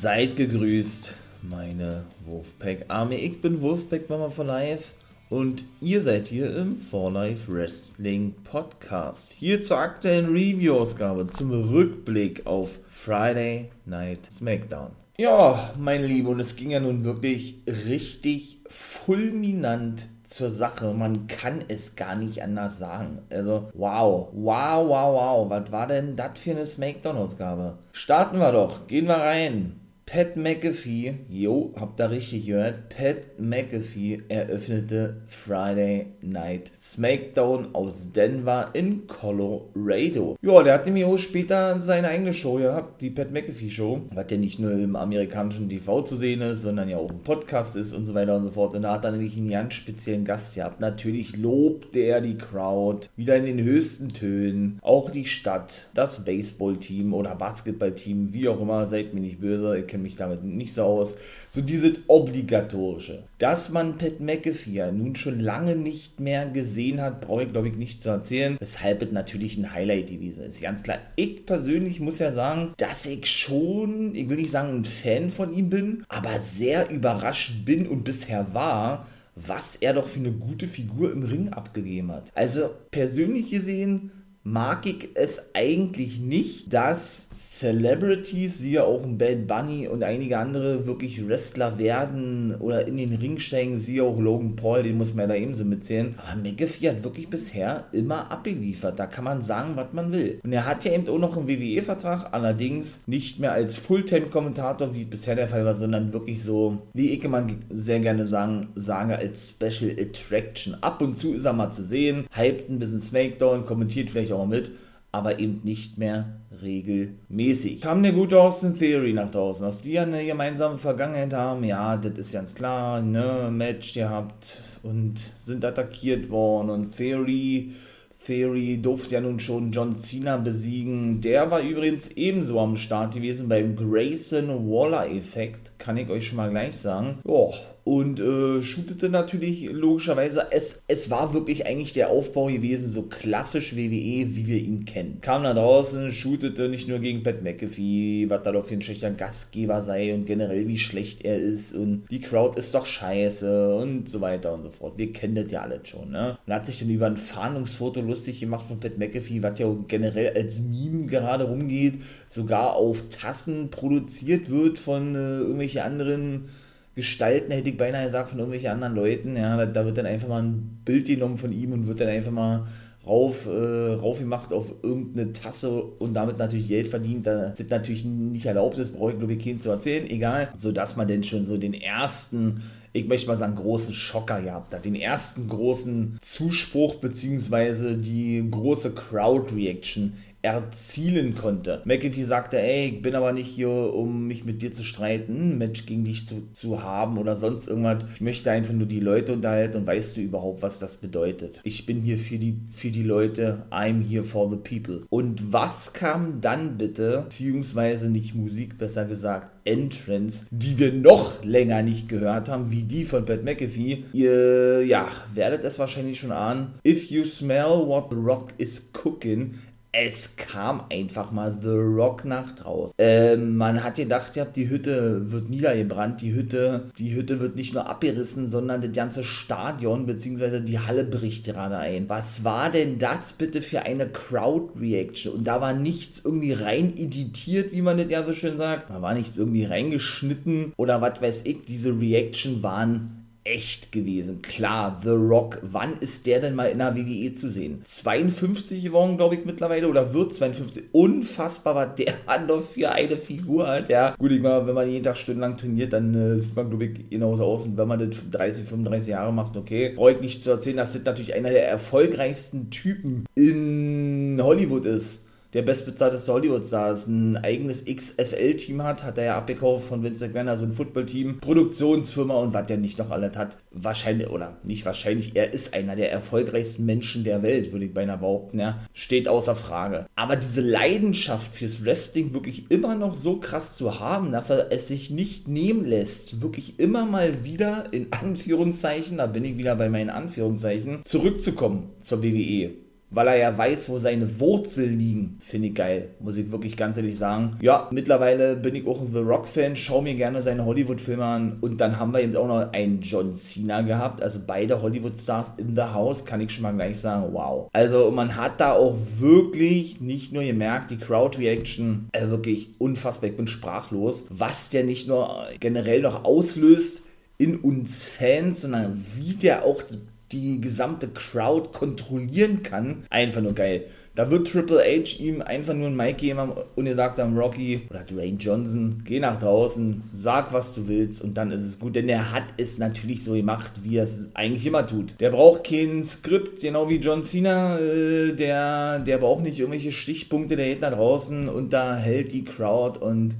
Seid gegrüßt, meine Wolfpack Army. Ich bin Wolfpack Mama for Life und ihr seid hier im For Life Wrestling Podcast. Hier zur aktuellen Review-Ausgabe zum Rückblick auf Friday Night SmackDown. Ja, meine Liebe, und es ging ja nun wirklich richtig fulminant zur Sache. Man kann es gar nicht anders sagen. Also, wow, wow, wow, wow. Was war denn das für eine Smackdown-Ausgabe? Starten wir doch, gehen wir rein. Pat McAfee, jo, habt ihr richtig gehört, Pat McAfee eröffnete Friday Night Smackdown aus Denver in Colorado. Ja, der hat nämlich auch später seine eigene Show gehabt, die Pat McAfee Show, was ja nicht nur im amerikanischen TV zu sehen ist, sondern ja auch im Podcast ist und so weiter und so fort. Und da hat er nämlich einen ganz speziellen Gast gehabt. Natürlich lobte er die Crowd wieder in den höchsten Tönen, auch die Stadt, das Baseballteam oder Basketballteam, wie auch immer, seid mir nicht böse, ihr kennt mich damit nicht so aus. So dieses Obligatorische. Dass man Pat McAfee nun schon lange nicht mehr gesehen hat, brauche ich glaube ich nicht zu erzählen. Weshalb es natürlich ein Highlight gewesen ist. Ganz klar. Ich persönlich muss ja sagen, dass ich schon, ich will nicht sagen ein Fan von ihm bin, aber sehr überrascht bin und bisher war, was er doch für eine gute Figur im Ring abgegeben hat. Also persönlich gesehen mag ich es eigentlich nicht, dass Celebrities, siehe auch ein Bad Bunny und einige andere, wirklich Wrestler werden oder in den Ring steigen, siehe auch Logan Paul, den muss man ja da ebenso mitzählen. Aber McAfee hat wirklich bisher immer abgeliefert. Da kann man sagen, was man will. Und er hat ja eben auch noch einen WWE-Vertrag, allerdings nicht mehr als Fulltime-Kommentator, wie bisher der Fall war, sondern wirklich so, wie ich immer sehr gerne sagen, sage, als Special Attraction. Ab und zu ist er mal zu sehen, hypt ein bisschen Smackdown, kommentiert vielleicht ich auch mit, aber eben nicht mehr regelmäßig. Kam der gute Austin Theory nach draußen, dass die eine gemeinsame Vergangenheit haben, ja, das ist ganz klar, ne, Match gehabt und sind attackiert worden und Theory Theory durfte ja nun schon John Cena besiegen. Der war übrigens ebenso am Start gewesen beim Grayson Waller Effekt, kann ich euch schon mal gleich sagen. Joa, und äh, shootete natürlich logischerweise. Es, es war wirklich eigentlich der Aufbau gewesen, so klassisch WWE, wie wir ihn kennen. Kam da draußen, shootete nicht nur gegen Pat McAfee, was da doch für ein schlechter Gastgeber sei und generell wie schlecht er ist und die Crowd ist doch scheiße und so weiter und so fort. Wir kennen das ja alle schon, ne? Und hat sich dann über ein Fahndungsfoto lustig gemacht von Pat McAfee, was ja generell als Meme gerade rumgeht, sogar auf Tassen produziert wird von äh, irgendwelchen anderen Gestalten, hätte ich beinahe gesagt, von irgendwelchen anderen Leuten. Ja, da, da, wird dann einfach mal ein Bild genommen von ihm und wird dann einfach mal rauf, äh, rauf gemacht auf irgendeine Tasse und damit natürlich Geld verdient. Das ist natürlich nicht erlaubt, das brauche ich glaube ich keinen zu erzählen, egal. Sodass man denn schon so den ersten, ich möchte mal sagen, großen Schocker gehabt hat. Den ersten großen Zuspruch beziehungsweise die große Crowd-Reaction erzielen konnte. McAfee sagte, ey, ich bin aber nicht hier, um mich mit dir zu streiten, Match gegen dich zu, zu haben oder sonst irgendwas. Ich möchte einfach nur die Leute unterhalten und weißt du überhaupt, was das bedeutet. Ich bin hier für die, für die Leute, I'm here for the people. Und was kam dann bitte, beziehungsweise nicht Musik, besser gesagt, Entrance, die wir noch länger nicht gehört haben, wie die von Pat McAfee. Ihr, ja, werdet es wahrscheinlich schon ahnen. If you smell what the rock is cooking, es kam einfach mal The Rock nach draußen. Ähm, man hat gedacht, ja, die Hütte wird niedergebrannt, die Hütte, die Hütte wird nicht nur abgerissen, sondern das ganze Stadion bzw. die Halle bricht gerade ein. Was war denn das bitte für eine Crowd-Reaction? Und da war nichts irgendwie rein editiert, wie man das ja so schön sagt. Da war nichts irgendwie reingeschnitten oder was weiß ich. Diese Reaction waren echt gewesen. Klar, The Rock, wann ist der denn mal in der WWE zu sehen? 52 geworden, glaube ich, mittlerweile, oder wird 52. Unfassbar, was der Mann noch für eine Figur hat. Ja, gut, ich meine, wenn man jeden Tag stundenlang trainiert, dann äh, sieht man, glaube ich, genauso aus. Und wenn man das 30, 35 Jahre macht, okay, brauche ich nicht zu erzählen, dass das natürlich einer der erfolgreichsten Typen in Hollywood ist der bestbezahlteste Hollywood-Stars ein eigenes XFL-Team hat, hat er ja abgekauft von Vince McMahon, also ein Football-Team, Produktionsfirma und was der nicht noch alles hat. Wahrscheinlich, oder nicht wahrscheinlich, er ist einer der erfolgreichsten Menschen der Welt, würde ich beinahe behaupten, ja. Steht außer Frage. Aber diese Leidenschaft fürs Wrestling wirklich immer noch so krass zu haben, dass er es sich nicht nehmen lässt, wirklich immer mal wieder, in Anführungszeichen, da bin ich wieder bei meinen Anführungszeichen, zurückzukommen zur WWE weil er ja weiß, wo seine Wurzeln liegen. Finde ich geil, muss ich wirklich ganz ehrlich sagen. Ja, mittlerweile bin ich auch ein The Rock-Fan, schaue mir gerne seine Hollywood-Filme an und dann haben wir eben auch noch einen John Cena gehabt, also beide Hollywood-Stars in the House, kann ich schon mal gleich sagen, wow. Also man hat da auch wirklich nicht nur gemerkt, die Crowd-Reaction, äh, wirklich unfassbar, ich bin sprachlos, was der nicht nur generell noch auslöst, in uns Fans, sondern wie der auch die die gesamte Crowd kontrollieren kann. Einfach nur geil. Da wird Triple H ihm einfach nur ein Mic geben und er sagt dann Rocky oder Dwayne Johnson, geh nach draußen, sag was du willst und dann ist es gut. Denn er hat es natürlich so gemacht, wie er es eigentlich immer tut. Der braucht kein Skript, genau wie John Cena. Äh, der, der braucht nicht irgendwelche Stichpunkte, der geht nach draußen und da hält die Crowd und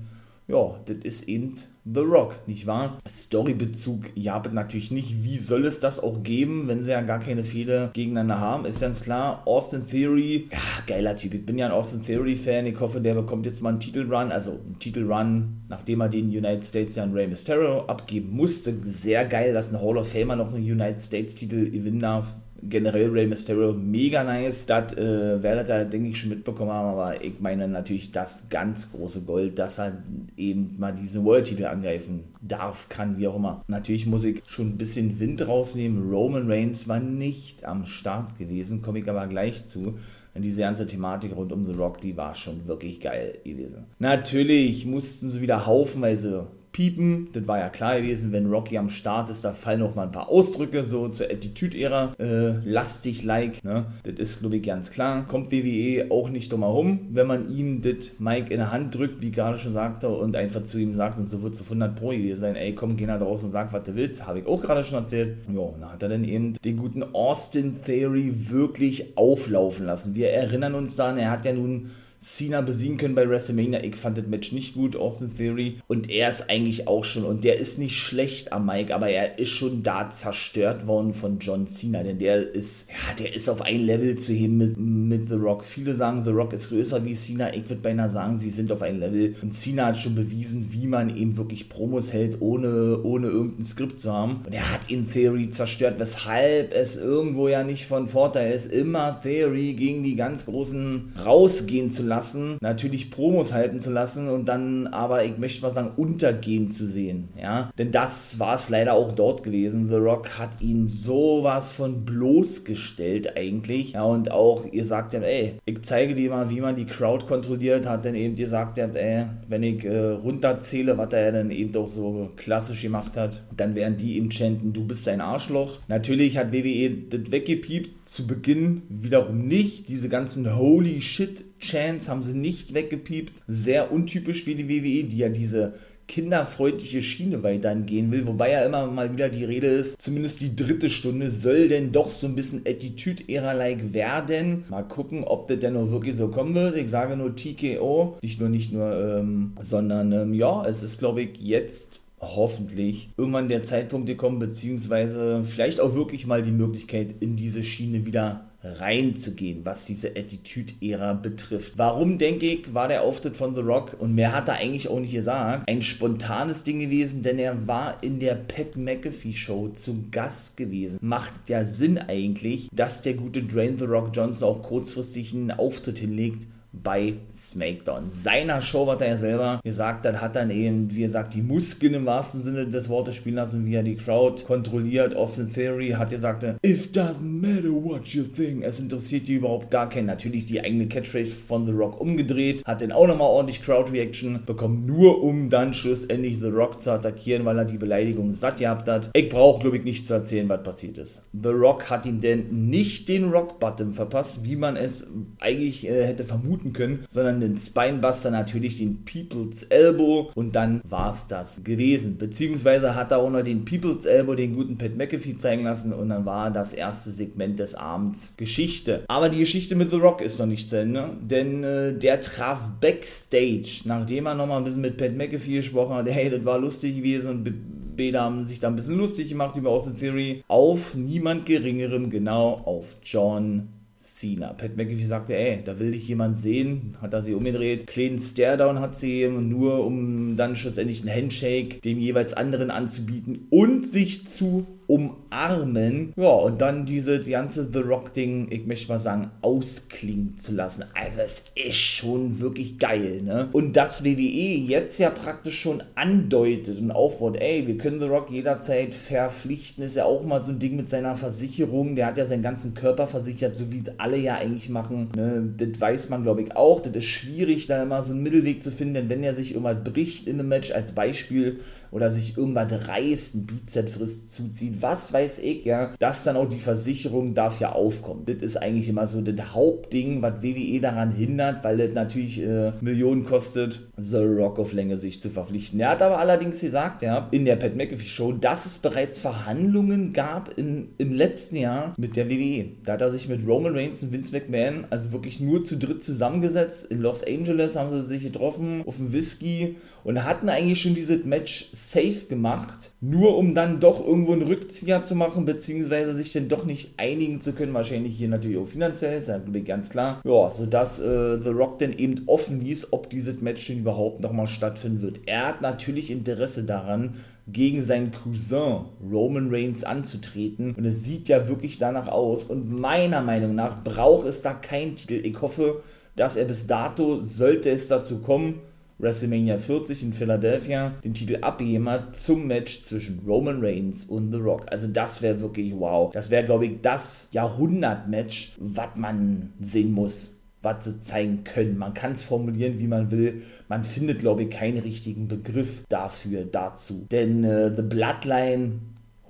ja, das ist eben The Rock, nicht wahr? Storybezug, ja, natürlich nicht. Wie soll es das auch geben, wenn sie ja gar keine Fehler gegeneinander haben? Ist ganz klar. Austin Theory, ja, geiler Typ. Ich bin ja ein Austin Theory-Fan. Ich hoffe, der bekommt jetzt mal einen Titelrun. Also einen Titelrun, nachdem er den United States ja an Rey Mysterio abgeben musste. Sehr geil, dass ein Hall of Famer noch einen United States-Titel gewinnen darf generell Rey Mysterio mega nice. Das äh, werdet ihr, denke ich, schon mitbekommen haben, aber ich meine natürlich das ganz große Gold, dass er eben mal diesen World-Titel angreifen darf, kann, wie auch immer. Natürlich muss ich schon ein bisschen Wind rausnehmen. Roman Reigns war nicht am Start gewesen, komme ich aber gleich zu. Denn diese ganze Thematik rund um The Rock, die war schon wirklich geil gewesen. Natürlich mussten sie wieder haufenweise piepen. Das war ja klar gewesen, wenn Rocky am Start ist, da fallen auch mal ein paar Ausdrücke so zur Attitude-Ära. Äh, lastig like, ne? Das ist, glaube ich, ganz klar. Kommt WWE auch nicht drum herum, wenn man ihm das Mike in der Hand drückt, wie gerade schon sagte, und einfach zu ihm sagt, und so wird es auf 100 Pro gewesen sein, ey, komm, geh nach draußen und sag, was du willst. Habe ich auch gerade schon erzählt. Ja, dann hat er dann eben den guten Austin Theory wirklich auflaufen lassen. Wir erinnern uns daran, er hat ja nun Cena besiegen können bei WrestleMania. Ich fand das Match nicht gut, Austin Theory. Und er ist eigentlich auch schon, und der ist nicht schlecht am Mike, aber er ist schon da zerstört worden von John Cena. Denn der ist, ja, der ist auf ein Level zu heben mit, mit The Rock. Viele sagen, The Rock ist größer wie Cena. Ich würde beinahe sagen, sie sind auf ein Level. Und Cena hat schon bewiesen, wie man eben wirklich Promos hält, ohne, ohne irgendein Skript zu haben. Und er hat ihn Theory zerstört, weshalb es irgendwo ja nicht von Vorteil ist, immer Theory gegen die ganz Großen rausgehen zu lassen lassen, natürlich Promos halten zu lassen und dann aber, ich möchte mal sagen, untergehen zu sehen. Ja? Denn das war es leider auch dort gewesen. The Rock hat ihn sowas von bloßgestellt eigentlich. Ja, und auch, ihr sagt ja, ey, ich zeige dir mal, wie man die Crowd kontrolliert, hat dann eben gesagt, ja, ey, wenn ich äh, runterzähle, was er dann eben doch so klassisch gemacht hat, dann werden die ihm chanten, du bist ein Arschloch. Natürlich hat WWE das weggepiept, zu Beginn wiederum nicht. Diese ganzen Holy Shit Chance haben sie nicht weggepiept. Sehr untypisch wie die WWE, die ja diese kinderfreundliche Schiene weiterhin gehen will, wobei ja immer mal wieder die Rede ist, zumindest die dritte Stunde soll denn doch so ein bisschen Attitude-Ära-like werden. Mal gucken, ob das denn noch wirklich so kommen wird. Ich sage nur TKO, nicht nur, nicht nur, ähm, sondern ähm, ja, es ist glaube ich jetzt hoffentlich irgendwann der Zeitpunkt gekommen, beziehungsweise vielleicht auch wirklich mal die Möglichkeit, in diese Schiene wieder reinzugehen, was diese Attitude-Ära betrifft. Warum, denke ich, war der Auftritt von The Rock, und mehr hat er eigentlich auch nicht gesagt, ein spontanes Ding gewesen, denn er war in der Pat McAfee Show zu Gast gewesen. Macht ja Sinn eigentlich, dass der gute Drain The Rock Johnson auch kurzfristig einen Auftritt hinlegt, bei SmackDown. Seiner Show, was er ja selber gesagt hat, hat dann eben, wie gesagt, die Muskeln im wahrsten Sinne des Wortes spielen lassen, wie er die Crowd kontrolliert. Austin Theory hat gesagt, if doesn't matter what you think, es interessiert die überhaupt gar keinen. Natürlich die eigene Catchphrase von The Rock umgedreht, hat dann auch nochmal ordentlich Crowd-Reaction bekommen, nur um dann schlussendlich The Rock zu attackieren, weil er die Beleidigung satt gehabt hat. Ich brauche, glaube ich, nicht zu erzählen, was passiert ist. The Rock hat ihm denn nicht den Rock-Button verpasst, wie man es eigentlich äh, hätte vermuten können, sondern den Spinebuster natürlich den People's Elbow. Und dann war es das gewesen. Beziehungsweise hat er auch noch den People's Elbow den guten Pat McAfee zeigen lassen. Und dann war das erste Segment des Abends Geschichte. Aber die Geschichte mit The Rock ist noch nicht zu Ende, denn äh, der traf Backstage, nachdem er nochmal ein bisschen mit Pat McAfee gesprochen hat, hey, das war lustig gewesen. Und Beda haben sich da ein bisschen lustig gemacht über Austin Theory, auf niemand geringerem, genau auf John Cena. Pat McAfee sagte, ey, da will dich jemand sehen, hat er sie umgedreht. Kleinen Staredown hat sie nur, um dann schlussendlich einen Handshake dem jeweils anderen anzubieten und sich zu umarmen. Ja, und dann diese ganze The Rock-Ding, ich möchte mal sagen, ausklingen zu lassen. Also es ist schon wirklich geil, ne? Und dass WWE jetzt ja praktisch schon andeutet und aufbaut, ey, wir können The Rock jederzeit verpflichten, ist ja auch mal so ein Ding mit seiner Versicherung. Der hat ja seinen ganzen Körper versichert, so wie alle ja eigentlich machen. Ne? Das weiß man, glaube ich, auch. Das ist schwierig, da immer so einen Mittelweg zu finden, denn wenn er sich irgendwas bricht in einem Match, als Beispiel, oder sich irgendwas reißt, einen Bizepsriss zuzieht, was weiß ich, ja, dass dann auch die Versicherung darf ja aufkommen. Das ist eigentlich immer so das Hauptding, was WWE daran hindert, weil das natürlich äh, Millionen kostet, The Rock auf Länge sich zu verpflichten. Er hat aber allerdings gesagt, ja, in der Pat McAfee Show, dass es bereits Verhandlungen gab in, im letzten Jahr mit der WWE. Da hat er sich mit Roman Reigns und Vince McMahon, also wirklich nur zu dritt zusammengesetzt. In Los Angeles haben sie sich getroffen auf dem Whisky und hatten eigentlich schon dieses Match safe gemacht, nur um dann doch irgendwo einen Rückzieher zu machen, beziehungsweise sich dann doch nicht einigen zu können. Wahrscheinlich hier natürlich auch finanziell, ist ja ganz klar. Ja, sodass äh, The Rock dann eben offen ließ, ob dieses Match denn überhaupt nochmal stattfinden wird. Er hat natürlich Interesse daran, gegen seinen Cousin Roman Reigns anzutreten. Und es sieht ja wirklich danach aus. Und meiner Meinung nach braucht es da keinen Titel. Ich hoffe, dass er bis dato, sollte es dazu kommen, WrestleMania 40 in Philadelphia den Titel abgegeben hat zum Match zwischen Roman Reigns und The Rock. Also das wäre wirklich wow. Das wäre, glaube ich, das Jahrhundert-Match, was man sehen muss was sie zeigen können. Man kann es formulieren, wie man will. Man findet, glaube ich, keinen richtigen Begriff dafür, dazu. Denn äh, The Bloodline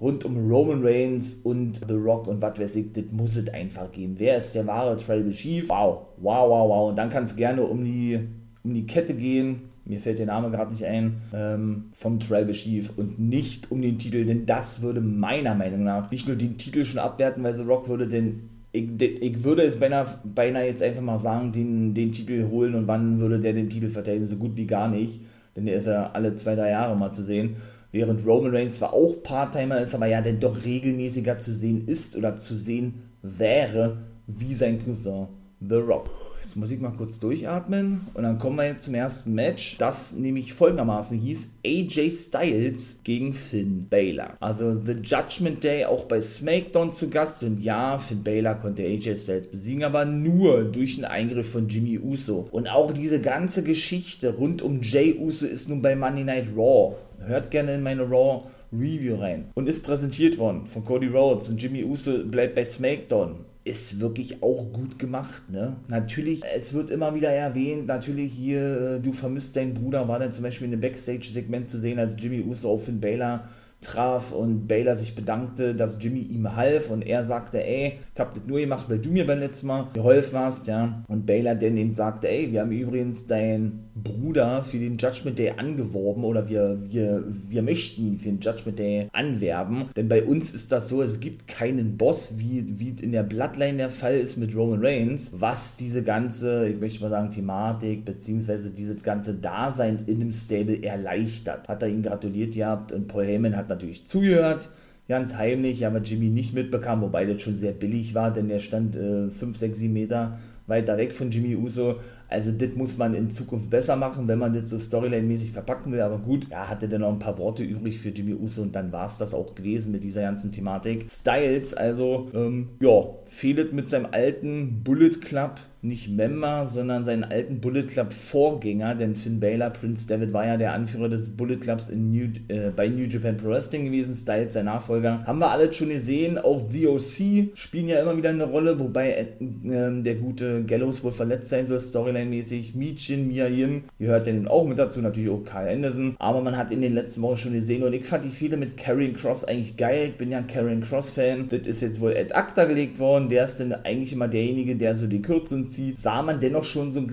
rund um Roman Reigns und The Rock und was weiß ich, das muss es einfach geben. Wer ist der wahre Tribal Chief? Wow, wow, wow, wow. Und dann kann es gerne um die um die Kette gehen, mir fällt der Name gerade nicht ein, ähm, vom Tribal Chief und nicht um den Titel, denn das würde meiner Meinung nach nicht nur den Titel schon abwerten, weil The Rock würde den ich, ich, würde es beinahe, beinahe jetzt einfach mal sagen, den, den Titel holen und wann würde der den Titel verteidigen, so gut wie gar nicht, denn der ist ja alle zwei, drei Jahre mal zu sehen. Während Roman Reigns zwar auch Part-Timer ist, aber ja dann doch regelmäßiger zu sehen ist oder zu sehen wäre, wie sein Cousin The Rock. Jetzt muss ich mal kurz durchatmen und dann kommen wir jetzt zum ersten Match, das nämlich folgendermaßen hieß AJ Styles gegen Finn Baylor. Also The Judgment Day auch bei SmackDown zu Gast und ja, Finn Baylor konnte AJ Styles besiegen, aber nur durch einen Eingriff von Jimmy Uso. Und auch diese ganze Geschichte rund um Jay Uso ist nun bei Monday Night Raw. Hört gerne in meine Raw Review rein. Und ist präsentiert worden von Cody Rhodes und Jimmy Uso bleibt bei SmackDown ist wirklich auch gut gemacht, ne? Natürlich, es wird immer wieder erwähnt, natürlich hier, äh, du vermisst deinen Bruder, war dann zum Beispiel in einem Backstage-Segment zu sehen, als Jimmy Uso auf Finn Baylor traf und Baylor sich bedankte, dass Jimmy ihm half und er sagte, ey, ich hab das nur gemacht, weil du mir beim letzten Mal geholfen hast, ja. Und Baylor dann ihm sagte, ey, wir haben übrigens deinen Bruder für den Judgment Day angeworben oder wir, wir, wir möchten ihn für den Judgment Day anwerben, denn bei uns ist das so, es gibt keinen Boss, wie, wie in der Bloodline der Fall ist mit Roman Reigns, was diese ganze, ich möchte mal sagen, Thematik, beziehungsweise dieses ganze Dasein in dem Stable erleichtert. Hat er ihn gratuliert gehabt und Paul Heyman hat natürlich zugehört, ganz heimlich, aber Jimmy nicht mitbekam, wobei das schon sehr billig war, denn der stand 5, 6, 7 Meter weiter weg von Jimmy Uso. Also das muss man in Zukunft besser machen, wenn man das so Storyline-mäßig verpacken will. Aber gut, er hatte dann noch ein paar Worte übrig für Jimmy Uso und dann war es das auch gewesen mit dieser ganzen Thematik. Styles, also, ähm, ja, fehlt mit seinem alten Bullet Club nicht Member, sondern seinen alten Bullet Club Vorgänger, denn Finn Balor, Prince David war ja der Anführer des Bullet Clubs in New, äh, bei New Japan Pro Wrestling gewesen, Styles sein Nachfolger. Haben wir alles schon gesehen, auch VOC spielen ja immer wieder eine Rolle, wobei äh, äh, der gute Gallows wohl verletzt sein soll, Storyline-mäßig. Michin, Mia Yim, gehört ja nun auch mit dazu, natürlich auch Carl Anderson, aber man hat in den letzten Wochen schon gesehen und ich fand die Fehde mit Karrion Cross eigentlich geil, ich bin ja ein Karrion Cross-Fan, das ist jetzt wohl Ed Acta gelegt worden, der ist dann eigentlich immer derjenige, der so die Kürzen zieht, sah man dennoch schon so,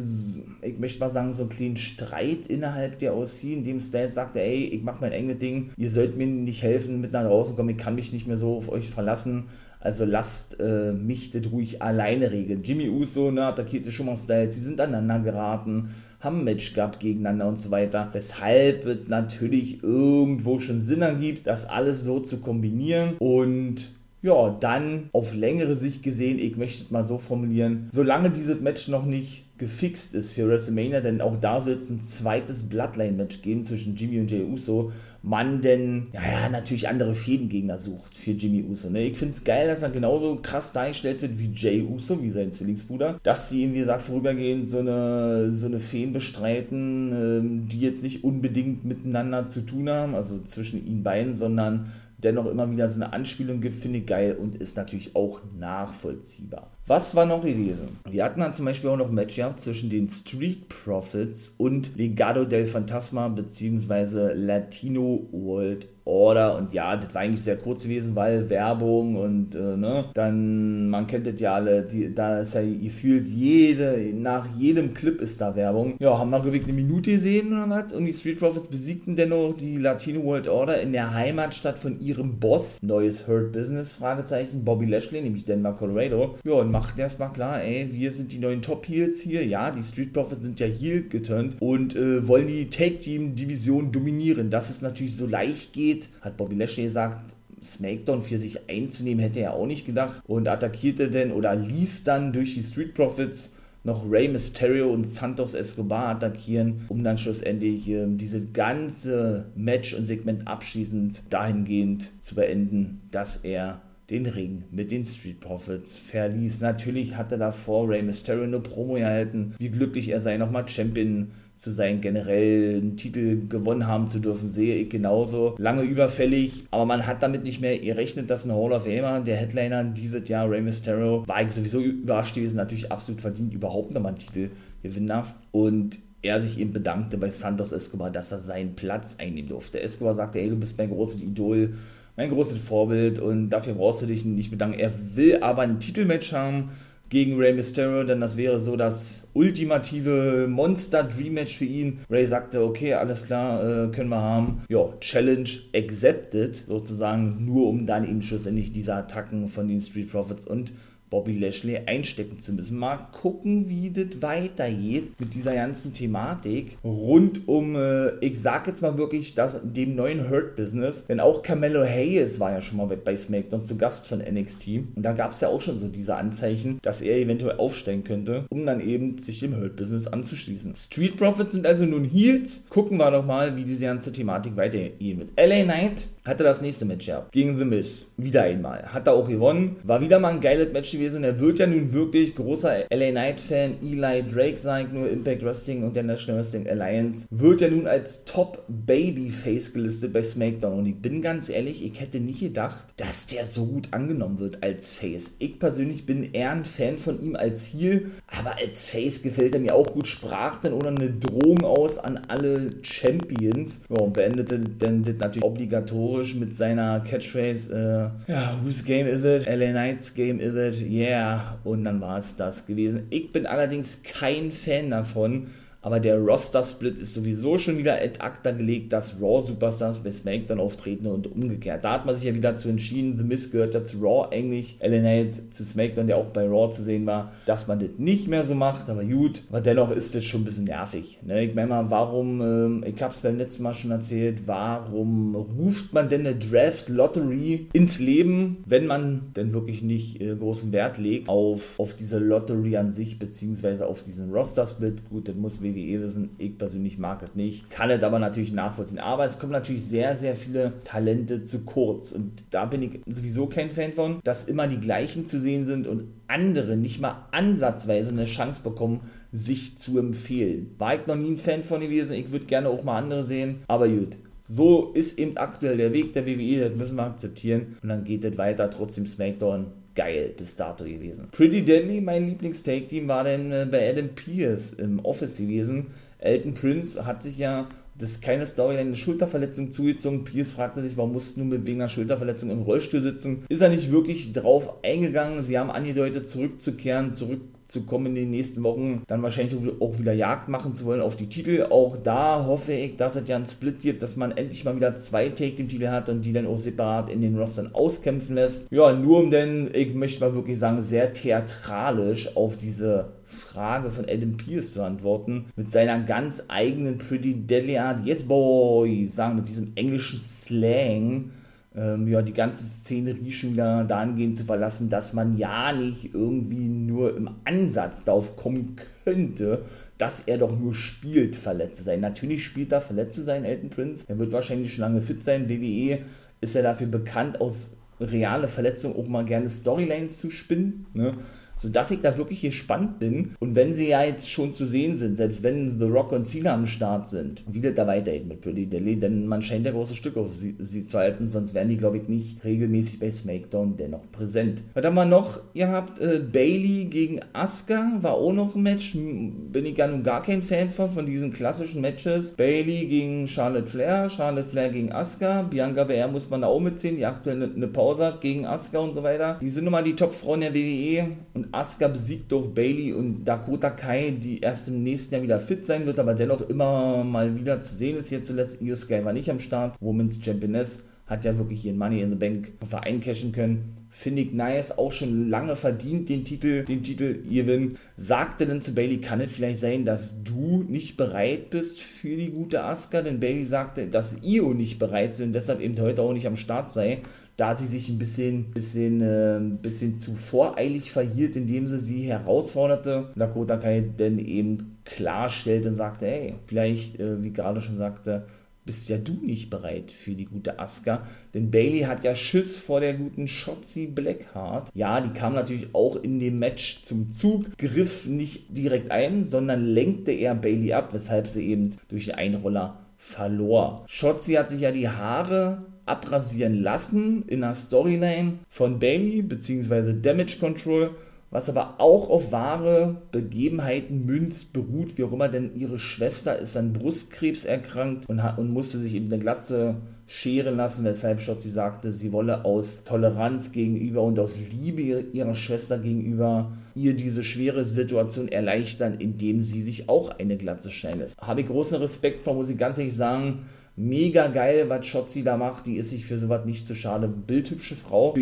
ich möchte mal sagen, so einen kleinen Streit innerhalb der OC, in dem Styles sagte, ey, ich mach mein enges Ding, ihr sollt mir nicht helfen, mit nach draußen kommen, ich kann mich nicht mehr so auf euch verlassen. Also lasst äh, mich das ruhig alleine regeln. Jimmy Uso ne, attackierte schon mal Styles, sie sind aneinander geraten, haben ein Match gehabt gegeneinander und so weiter. Weshalb es natürlich irgendwo schon Sinn ergibt, das alles so zu kombinieren und ja, dann auf längere Sicht gesehen, ich möchte es mal so formulieren, solange dieses Match noch nicht gefixt ist für WrestleMania, denn auch da soll es ein zweites Bloodline-Match geben zwischen Jimmy und Jey Uso, man denn, ja, ja, natürlich andere Fädengegner sucht für Jimmy Uso. Ne? Ich finde es geil, dass er genauso krass dargestellt wird wie Jay Uso, wie sein Zwillingsbruder, dass sie ihm, wie gesagt, vorübergehend so eine, so eine Feen bestreiten, ähm, die jetzt nicht unbedingt miteinander zu tun haben, also zwischen ihnen beiden, sondern dennoch immer wieder so eine Anspielung gibt, finde ich geil und ist natürlich auch nachvollziehbar. Was war noch gewesen? Wir hatten dann zum Beispiel auch noch ein Match gehabt zwischen den Street Profits und Legado del Fantasma bzw. Latino World Order. Und ja, das war eigentlich sehr kurz gewesen, weil Werbung und äh, ne, dann, man kennt das ja alle, die, da ist ja gefühlt jede, nach jedem Clip ist da Werbung. Ja, haben wir, glaube eine Minute gesehen oder was? Und die Street Profits besiegten dennoch die Latino World Order in der Heimatstadt von ihrem Boss, neues Hurt Business, Fragezeichen, Bobby Lashley, nämlich Denver, Colorado. Ja, und machten erstmal klar, ey, wir sind die neuen Top Heels hier. Ja, die Street Profits sind ja Heel geturnt und äh, wollen die Take Team Division dominieren. Dass es natürlich so leicht geht, geht, hat Bobby Lashley gesagt, SmackDown für sich einzunehmen, hätte er auch nicht gedacht und attackierte dann oder ließ dann durch die Street Profits noch Rey Mysterio und Santos Escobar attackieren, um dann schlussendlich äh, diese ganze Match und Segment abschließend dahingehend zu beenden, dass er den Ring mit den Street Profits verließ. Natürlich hatte davor Rey Mysterio eine Promo erhalten, wie glücklich er sei, nochmal Champion zu sein, generell einen Titel gewonnen haben zu dürfen, sehe ich genauso. Lange überfällig, aber man hat damit nicht mehr gerechnet, dass ein Hall of Famer, der Headliner dieses Jahr, Rey Mysterio, war ich sowieso überrascht gewesen, natürlich absolut verdient, überhaupt nochmal einen Titel gewinnen darf. Und er sich eben bedankte bei Santos Escobar, dass er seinen Platz einnehmen durfte. Escobar sagte, ey, du bist mein großes Idol, mein großes Vorbild und dafür brauchst du dich nicht bedanken. Er will aber ein Titelmatch haben gegen Rey Mysterio, denn das wäre so das ultimative Monster-Dream-Match für ihn. Ray sagte, okay, alles klar, äh, können wir haben. Ja, Challenge accepted, sozusagen, nur um dann eben schlussendlich diese Attacken von den Street Profits und Bobby Lashley einstecken zu müssen. Mal gucken, wie das weitergeht mit dieser ganzen Thematik rund um, äh, ich sag jetzt mal wirklich, das, dem neuen Hurt-Business. Denn auch Carmelo Hayes war ja schon mal bei SmackDown zu Gast von NXT. Und da gab es ja auch schon so diese Anzeichen, dass er eventuell aufsteigen könnte, um dann eben sich dem Hurt-Business anzuschließen. Street Profits sind also nun Heels. Gucken wir doch mal, wie diese ganze Thematik weitergeht. Mit LA Knight hatte das nächste Match gehabt. Gegen The Miz. Wieder einmal. Hat er auch gewonnen. War wieder mal ein geiles Match gewesen. Er wird ja nun wirklich großer LA Knight-Fan. Eli Drake sagt nur Impact Wrestling und der National Wrestling Alliance. Wird ja nun als Top Babyface gelistet bei SmackDown. Und ich bin ganz ehrlich, ich hätte nicht gedacht, dass der so gut angenommen wird als Face. Ich persönlich bin eher ein Fan von ihm als Heel. Aber als Face gefällt er mir auch gut. Sprach dann oder eine Drohung aus an alle Champions. Ja, und beendete dann das natürlich obligatorisch euphorisch mit seiner Catchphrase, äh, ja, whose game is it? LA Knights game is it? Yeah. Und dann war es das gewesen. Ich bin allerdings kein Fan davon, aber der Roster-Split ist sowieso schon wieder ad acta gelegt, dass Raw-Superstars bei SmackDown auftreten und umgekehrt. Da hat man sich ja wieder dazu entschieden, The Miz gehört ja zu Raw eigentlich, LA zu SmackDown, der auch bei Raw zu sehen war, dass man das nicht mehr so macht, aber gut, aber dennoch ist das schon ein bisschen nervig. Ne? Ich meine mal, warum, ähm, ich habe es beim letzten Mal schon erzählt, warum ruft man denn eine Draft-Lottery ins Leben, wenn man denn wirklich nicht äh, großen Wert legt auf, auf diese Lottery an sich, beziehungsweise auf diesen Roster-Split. Gut, das muss wie wissen. Ich persönlich mag es nicht, kann es aber natürlich nachvollziehen. Aber es kommen natürlich sehr, sehr viele Talente zu kurz. Und da bin ich sowieso kein Fan von, dass immer die gleichen zu sehen sind und andere nicht mal ansatzweise eine Chance bekommen, sich zu empfehlen. War ich noch nie ein Fan von gewesen. Ich würde gerne auch mal andere sehen. Aber gut, so ist eben aktuell der Weg der WWE, das müssen wir akzeptieren. Und dann geht es weiter, trotzdem SmackDown geil bis dato gewesen. Pretty Deadly, mein Lieblings-Take-Team, war dann äh, bei Adam Pierce im Office gewesen. Elton Prince hat sich ja, das ist keine Story, eine Schulterverletzung zugezogen. Pierce fragte sich, warum musst du nur mit wegen einer Schulterverletzung im Rollstuhl sitzen? Ist er nicht wirklich drauf eingegangen? Sie haben angedeutet, zurückzukehren, zurück zu kommen in den nächsten Wochen, dann wahrscheinlich auch wieder Jagd machen zu wollen auf die Titel. Auch da hoffe ich, dass es ja einen Split gibt, dass man endlich mal wieder zwei Take-Team-Titel hat und die dann auch separat in den Rostern auskämpfen lässt. Ja, nur um denn, ich möchte mal wirklich sagen, sehr theatralisch auf diese Frage von Adam Pierce zu antworten, mit seiner ganz eigenen Pretty Deadly Art, Yes Boy, sagen mit diesem englischen Slang, ähm, ja, die ganze Szenerie schon wieder dahingehend zu verlassen, dass man ja nicht irgendwie nur im Ansatz darauf kommen könnte, dass er doch nur spielt, verletzt zu sein. Natürlich spielt er verletzt zu sein, Elton Prince. Er wird wahrscheinlich schon lange fit sein. WWE ist ja dafür bekannt, aus reale Verletzungen auch mal gerne Storylines zu spinnen. Ne? Sodass ich da wirklich gespannt bin. Und wenn sie ja jetzt schon zu sehen sind, selbst wenn The Rock und Cena am Start sind, wie das da weitergeht mit Pretty Deadly, denn man scheint ja große Stück auf sie, sie zu halten, sonst wären die, glaube ich, nicht regelmäßig bei SmackDown dennoch präsent. Was haben wir noch? Ihr habt äh, Bailey gegen Asuka, war auch noch ein Match. Bin ich ja nun gar kein Fan von, von diesen klassischen Matches. Bailey gegen Charlotte Flair, Charlotte Flair gegen Asuka, Bianca BR muss man da auch mitziehen, die aktuell eine, eine Pause hat gegen Asuka und so weiter. Die sind nun mal die Top-Frauen der WWE und Asuka besiegt durch Bailey und Dakota Kai, die erst im nächsten Jahr wieder fit sein wird, aber dennoch immer mal wieder zu sehen ist. Hier zuletzt Io Sky war nicht am Start. Women's Championess hat ja wirklich ihren Money in the Bank Verein cashen können. Finde ich nice, auch schon lange verdient den Titel, den Titel gewinnen. Sagte dann zu Bailey, kann es vielleicht sein, dass du nicht bereit bist für die gute Asuka? Denn Bailey sagte, dass Io nicht bereit ist und deshalb eben heute auch nicht am Start sei da sie sich ein bisschen, bisschen, äh, bisschen zu voreilig verhielt, indem sie sie herausforderte. Dakota Kai dann eben klarstellte und sagte, hey, vielleicht, äh, wie gerade schon sagte, bist ja du nicht bereit für die gute Asuka. Denn Bailey hat ja Schiss vor der guten Shotzi Blackheart. Ja, die kam natürlich auch in dem Match zum Zug, griff nicht direkt ein, sondern lenkte eher Bailey ab, weshalb sie eben durch den Einroller verlor. Shotzi hat sich ja die Haare abrasieren lassen in einer Storyline von Bailey bzw. Damage Control, was aber auch auf wahre Begebenheiten münzt, beruht, wie auch immer, denn ihre Schwester ist an Brustkrebs erkrankt und, hat, und musste sich eben eine Glatze scheren lassen, weshalb Schotzi sagte, sie wolle aus Toleranz gegenüber und aus Liebe ihrer Schwester gegenüber ihr diese schwere Situation erleichtern, indem sie sich auch eine Glatze schneiden lässt. Habe ich großen Respekt vor, muss ich ganz ehrlich sagen, mega geil, was Schotzi da macht. Die ist sich für sowas nicht zu schade. Bildhübsche Frau.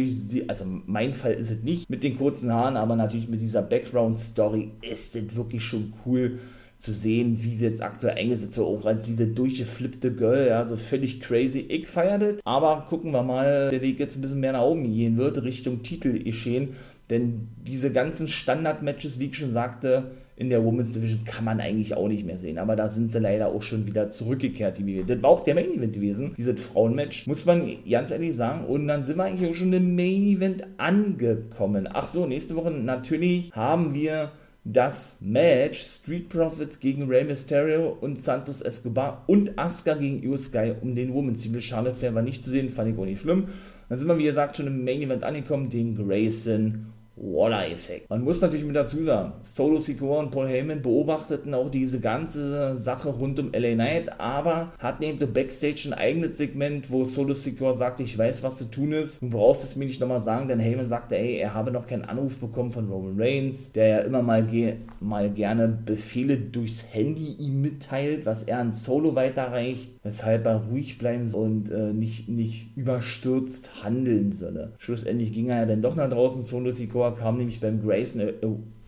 Also mein Fall ist es nicht mit den kurzen Haaren, aber natürlich mit dieser Background-Story ist es wirklich schon cool zu sehen, wie sie jetzt aktuell eingesetzt wird, auch als diese durchgeflippte Girl, ja, so völlig crazy. Ich feiere das, aber gucken wir mal, der Weg jetzt ein bisschen mehr nach oben gehen wird, Richtung Titel geschehen, denn diese ganzen Standard-Matches, wie ich schon sagte, in der Women's Division kann man eigentlich auch nicht mehr sehen. Aber da sind sie leider auch schon wieder zurückgekehrt, die Das war auch der Main Event gewesen, dieses Frauenmatch, muss man ganz ehrlich sagen. Und dann sind wir eigentlich auch schon im Main Event angekommen. Ach so, nächste Woche natürlich haben wir das Match Street Profits gegen Rey Mysterio und Santos Escobar und Asuka gegen Io Sky um den Women's Titel. Charlotte Flair war nicht zu sehen, fand ich auch nicht schlimm. Dann sind wir, wie gesagt, schon im Main Event angekommen, den Grayson Waller-Effekt. Man muss natürlich mit dazu sagen, Solo Sikoa und Paul Heyman beobachteten auch diese ganze Sache rund um LA Knight, aber hatten eben Backstage ein eigenes Segment, wo Solo Sikoa sagte, ich weiß, was zu tun ist, du brauchst es mir nicht nochmal sagen, denn Heyman sagte, ey, er habe noch keinen Anruf bekommen von Roman Reigns, der ja immer mal, ge mal gerne Befehle durchs Handy ihm mitteilt, was er an Solo weiterreicht, weshalb er ruhig bleiben und äh, nicht, nicht überstürzt handeln solle. Schlussendlich ging er ja dann doch nach draußen, Solo Sikoa Sikoa kam nämlich beim Grayson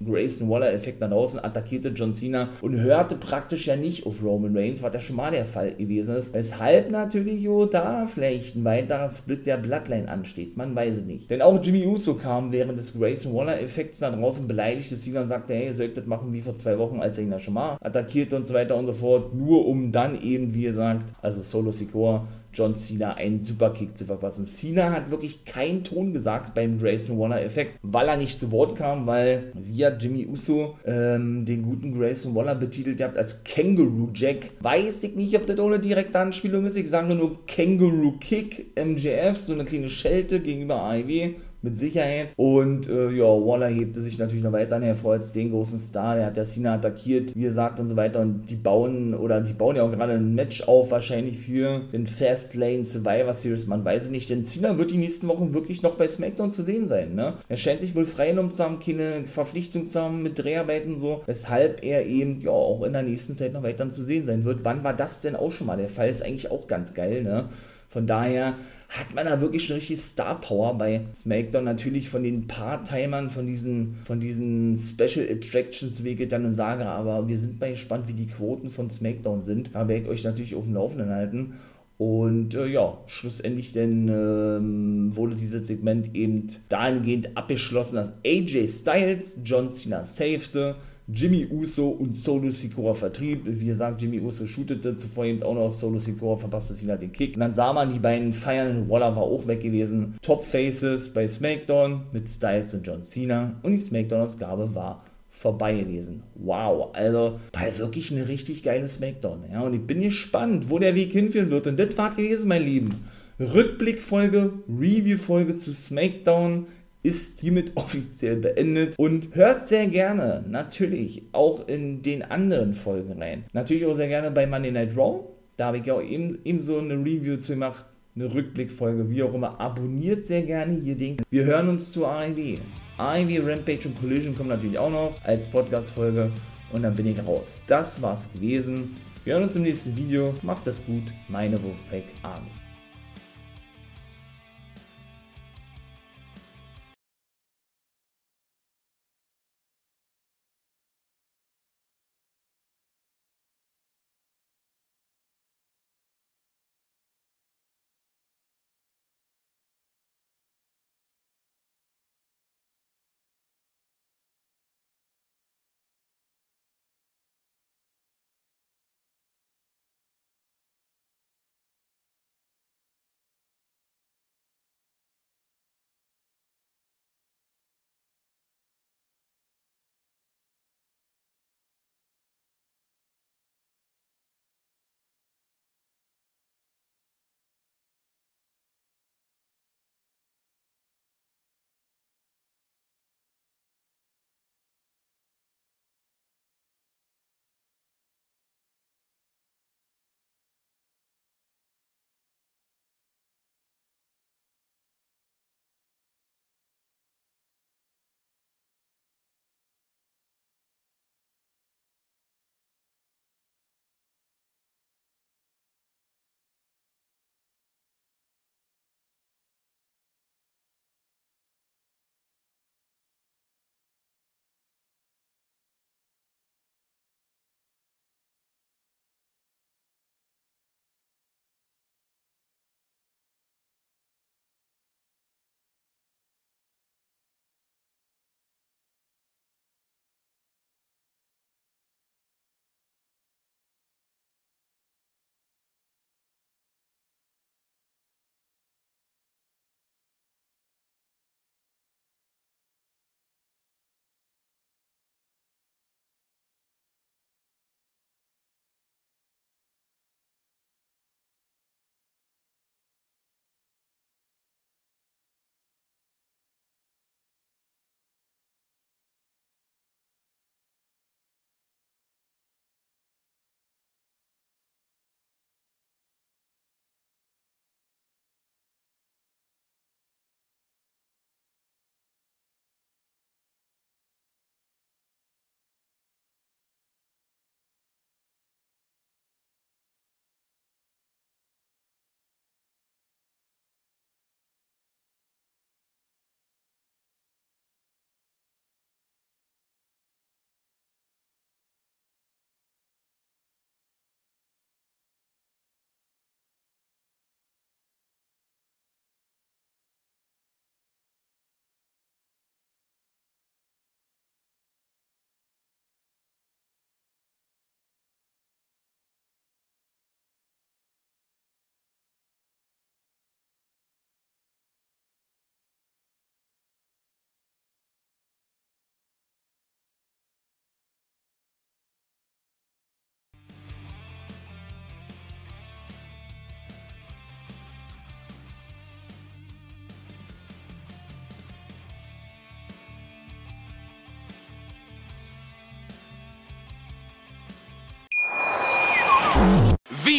Grayson Waller-Effekt nach draußen, attackierte John Cena und hörte praktisch ja nicht auf Roman Reigns, was ja schon mal der Fall gewesen ist. Weshalb natürlich jo, da vielleicht ein weiterer Split der Bloodline ansteht, man weiß es nicht. Denn auch Jimmy Uso kam während des Grayson Waller-Effekts nach draußen beleidigte Cena und sagte, hey, ihr sollt das machen wie vor zwei Wochen, als er ihn ja schon mal attackierte und so weiter und so fort, nur um dann eben, wie ihr sagt, also Solo Sikoa John Cena einen Superkick zu verpassen. Cena hat wirklich keinen Ton gesagt beim Grayson Waller-Effekt, weil er nicht zu Wort kam, weil via Jimmy Uso ähm, den guten Grayson Waller betitelt habt als Kangaroo Jack. Weiß ich nicht, ob das ohne direkte Anspielung ist. Ich sage nur Kangaroo Kick MJF, so eine kleine Schelte gegenüber AEW mit Sicherheit. Und äh, ja, Waller hebte sich natürlich noch weiter hervor als den großen Star. Der hat ja Cena attackiert, wie gesagt, und so weiter. Und die bauen, oder die bauen ja auch gerade ein Match auf, wahrscheinlich für den Fastlane Survivor Series. Man weiß es nicht, denn Cena wird die nächsten Wochen wirklich noch bei SmackDown zu sehen sein. Ne? Er scheint sich wohl freigenommen zu haben, keine Verpflichtung zu haben mit Dreharbeiten und so, weshalb er eben ja auch in der nächsten Zeit noch weiter zu sehen sein wird. Wann war das denn auch schon mal der Fall? Ist eigentlich auch ganz geil, ne? Von daher hat man da wirklich schon richtig Star Power bei SmackDown. Natürlich von den Part-Timern, von diesen, von diesen Special Attractions, wie ich dann und sage, aber wir sind mal gespannt, wie die Quoten von SmackDown sind. Da werde ich euch natürlich auf dem Laufenden halten. Und äh, ja, schlussendlich denn ähm, wurde dieses Segment eben dahingehend abgeschlossen, dass AJ Styles John Cena safete Jimmy Uso und Solo Sikoa vertrieb. Wie gesagt, Jimmy Uso shootete zuvor eben auch noch Solo Sikoa, verpasste Cena den Kick. Und dann sah man die beiden feiern, Waller war auch weg gewesen. Top Faces bei SmackDown mit Styles und John Cena. Und die SmackDown-Ausgabe war vorbei gewesen. Wow, also war wirklich eine richtig geile Smackdown. Ja, und ich bin gespannt, wo der Weg hinführen wird. Und das war gewesen, mein Lieben. Rückblickfolge, Review-Folge zu SmackDown ist hiermit offiziell beendet und hört sehr gerne natürlich auch in den anderen Folgen rein. Natürlich auch sehr gerne bei Monday Night Raw. Da habe ich ja auch eben, eben so eine Review zu gemacht, eine Rückblickfolge, wie auch immer. Abonniert sehr gerne hier den. Wir hören uns zu AEW. AEW Rampage und Collision kommen natürlich auch noch als Podcast-Folge und dann bin ich raus. Das war's gewesen. Wir hören uns im nächsten Video. Macht es gut. Meine Wolfpack Army.